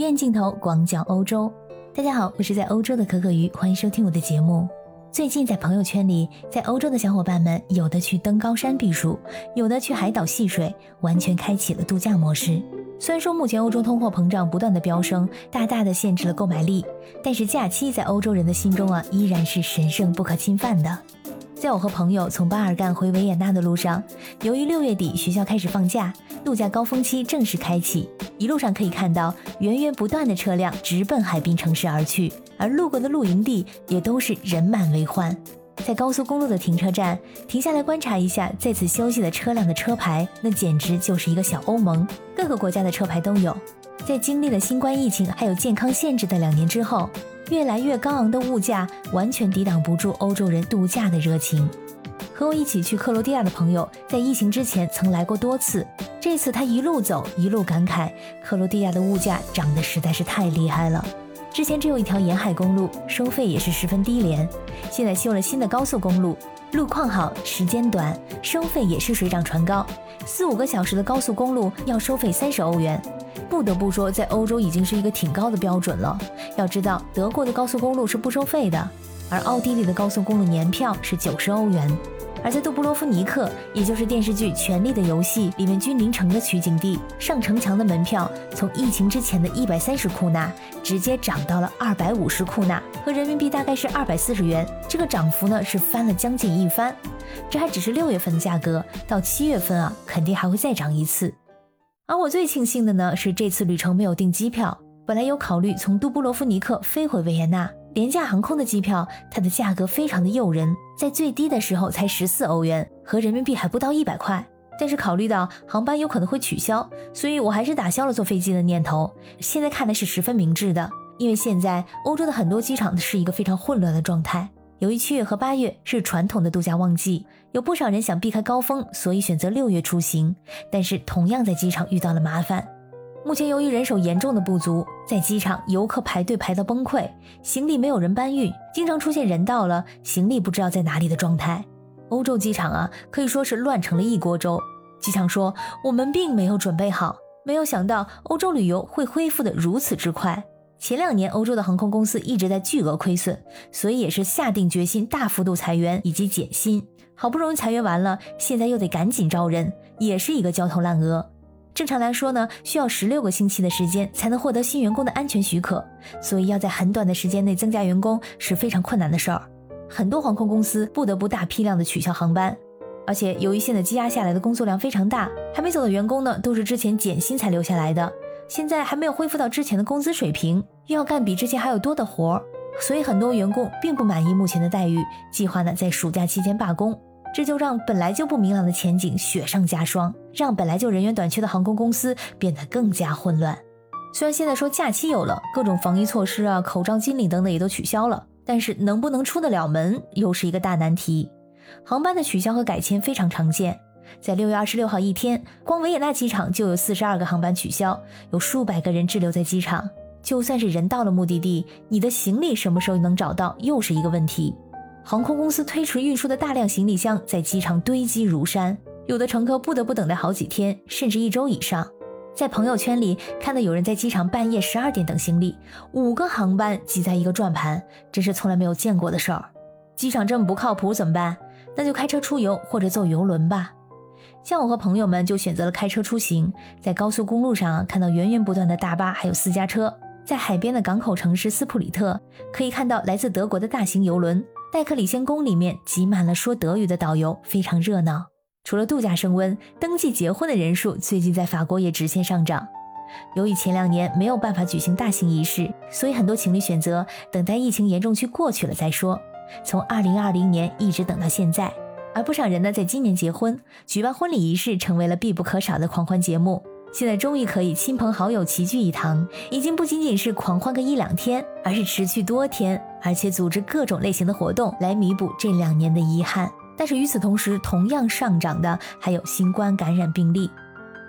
远镜头广角欧洲，大家好，我是在欧洲的可可鱼，欢迎收听我的节目。最近在朋友圈里，在欧洲的小伙伴们，有的去登高山避暑，有的去海岛戏水，完全开启了度假模式。虽然说目前欧洲通货膨胀不断的飙升，大大的限制了购买力，但是假期在欧洲人的心中啊，依然是神圣不可侵犯的。在我和朋友从巴尔干回维也纳的路上，由于六月底学校开始放假，度假高峰期正式开启。一路上可以看到源源不断的车辆直奔海滨城市而去，而路过的露营地也都是人满为患。在高速公路的停车站停下来观察一下在此休息的车辆的车牌，那简直就是一个小欧盟，各个国家的车牌都有。在经历了新冠疫情还有健康限制的两年之后。越来越高昂的物价完全抵挡不住欧洲人度假的热情。和我一起去克罗地亚的朋友，在疫情之前曾来过多次。这次他一路走一路感慨，克罗地亚的物价涨得实在是太厉害了。之前只有一条沿海公路，收费也是十分低廉。现在修了新的高速公路，路况好，时间短，收费也是水涨船高。四五个小时的高速公路要收费三十欧元。不得不说，在欧洲已经是一个挺高的标准了。要知道，德国的高速公路是不收费的，而奥地利的高速公路年票是九十欧元。而在杜布罗夫尼克，也就是电视剧《权力的游戏》里面君临城的取景地，上城墙的门票从疫情之前的一百三十库纳，直接涨到了二百五十库纳，和人民币大概是二百四十元。这个涨幅呢，是翻了将近一番。这还只是六月份的价格，到七月份啊，肯定还会再涨一次。而我最庆幸的呢，是这次旅程没有订机票。本来有考虑从杜布罗夫尼克飞回维也纳，廉价航空的机票，它的价格非常的诱人，在最低的时候才十四欧元，和人民币还不到一百块。但是考虑到航班有可能会取消，所以我还是打消了坐飞机的念头。现在看来是十分明智的，因为现在欧洲的很多机场是一个非常混乱的状态。由于七月和八月是传统的度假旺季，有不少人想避开高峰，所以选择六月出行。但是同样在机场遇到了麻烦。目前由于人手严重的不足，在机场游客排队排到崩溃，行李没有人搬运，经常出现人到了行李不知道在哪里的状态。欧洲机场啊，可以说是乱成了一锅粥。机场说我们并没有准备好，没有想到欧洲旅游会恢复的如此之快。前两年，欧洲的航空公司一直在巨额亏损，所以也是下定决心大幅度裁员以及减薪。好不容易裁员完了，现在又得赶紧招人，也是一个焦头烂额。正常来说呢，需要十六个星期的时间才能获得新员工的安全许可，所以要在很短的时间内增加员工是非常困难的事儿。很多航空公司不得不大批量的取消航班，而且由于现在积压下来的工作量非常大，还没走的员工呢，都是之前减薪才留下来的。现在还没有恢复到之前的工资水平，又要干比之前还要多的活儿，所以很多员工并不满意目前的待遇，计划呢在暑假期间罢工，这就让本来就不明朗的前景雪上加霜，让本来就人员短缺的航空公司变得更加混乱。虽然现在说假期有了，各种防疫措施啊、口罩、金领等等也都取消了，但是能不能出得了门又是一个大难题。航班的取消和改签非常常见。在六月二十六号一天，光维也纳机场就有四十二个航班取消，有数百个人滞留在机场。就算是人到了目的地，你的行李什么时候能找到，又是一个问题。航空公司推迟运输的大量行李箱在机场堆积如山，有的乘客不得不等待好几天，甚至一周以上。在朋友圈里看到有人在机场半夜十二点等行李，五个航班挤在一个转盘，这是从来没有见过的事儿。机场这么不靠谱怎么办？那就开车出游或者坐游轮吧。像我和朋友们就选择了开车出行，在高速公路上看到源源不断的大巴，还有私家车。在海边的港口城市斯普里特，可以看到来自德国的大型游轮。戴克里先宫里面挤满了说德语的导游，非常热闹。除了度假升温，登记结婚的人数最近在法国也直线上涨。由于前两年没有办法举行大型仪式，所以很多情侣选择等待疫情严重期过去了再说。从2020年一直等到现在。而不少人呢，在今年结婚，举办婚礼仪式成为了必不可少的狂欢节目。现在终于可以亲朋好友齐聚一堂，已经不仅仅是狂欢个一两天，而是持续多天，而且组织各种类型的活动来弥补这两年的遗憾。但是与此同时，同样上涨的还有新冠感染病例。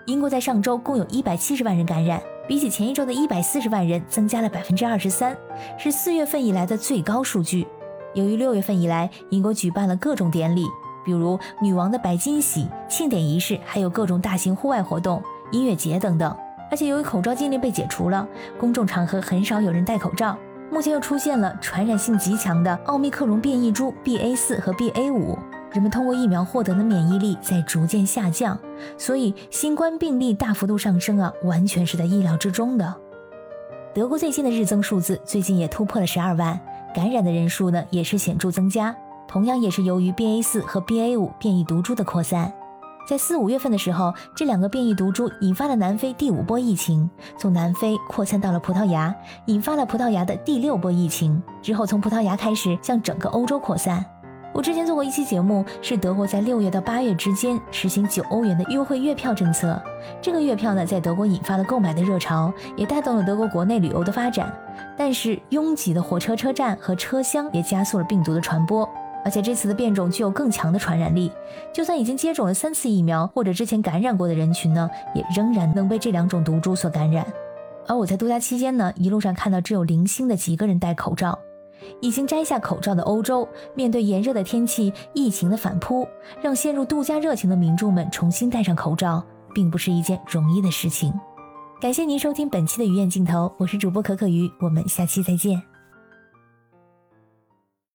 英国在上周共有一百七十万人感染，比起前一周的一百四十万人，增加了百分之二十三，是四月份以来的最高数据。由于六月份以来，英国举办了各种典礼。比如女王的白金禧庆典仪式，还有各种大型户外活动、音乐节等等。而且由于口罩禁令被解除了，公众场合很少有人戴口罩。目前又出现了传染性极强的奥密克戎变异株 BA 四和 BA 五，人们通过疫苗获得的免疫力在逐渐下降，所以新冠病例大幅度上升啊，完全是在意料之中的。德国最新的日增数字最近也突破了十二万，感染的人数呢也是显著增加，同样也是由于 BA 四和 BA 五变异毒株的扩散。在四五月份的时候，这两个变异毒株引发了南非第五波疫情，从南非扩散到了葡萄牙，引发了葡萄牙的第六波疫情。之后从葡萄牙开始向整个欧洲扩散。我之前做过一期节目，是德国在六月到八月之间实行九欧元的优惠月票政策。这个月票呢，在德国引发了购买的热潮，也带动了德国国内旅游的发展。但是拥挤的火车车站和车厢也加速了病毒的传播。而且这次的变种具有更强的传染力，就算已经接种了三次疫苗或者之前感染过的人群呢，也仍然能被这两种毒株所感染。而我在度假期间呢，一路上看到只有零星的几个人戴口罩。已经摘下口罩的欧洲，面对炎热的天气、疫情的反扑，让陷入度假热情的民众们重新戴上口罩，并不是一件容易的事情。感谢您收听本期的鱼眼镜头，我是主播可可鱼，我们下期再见。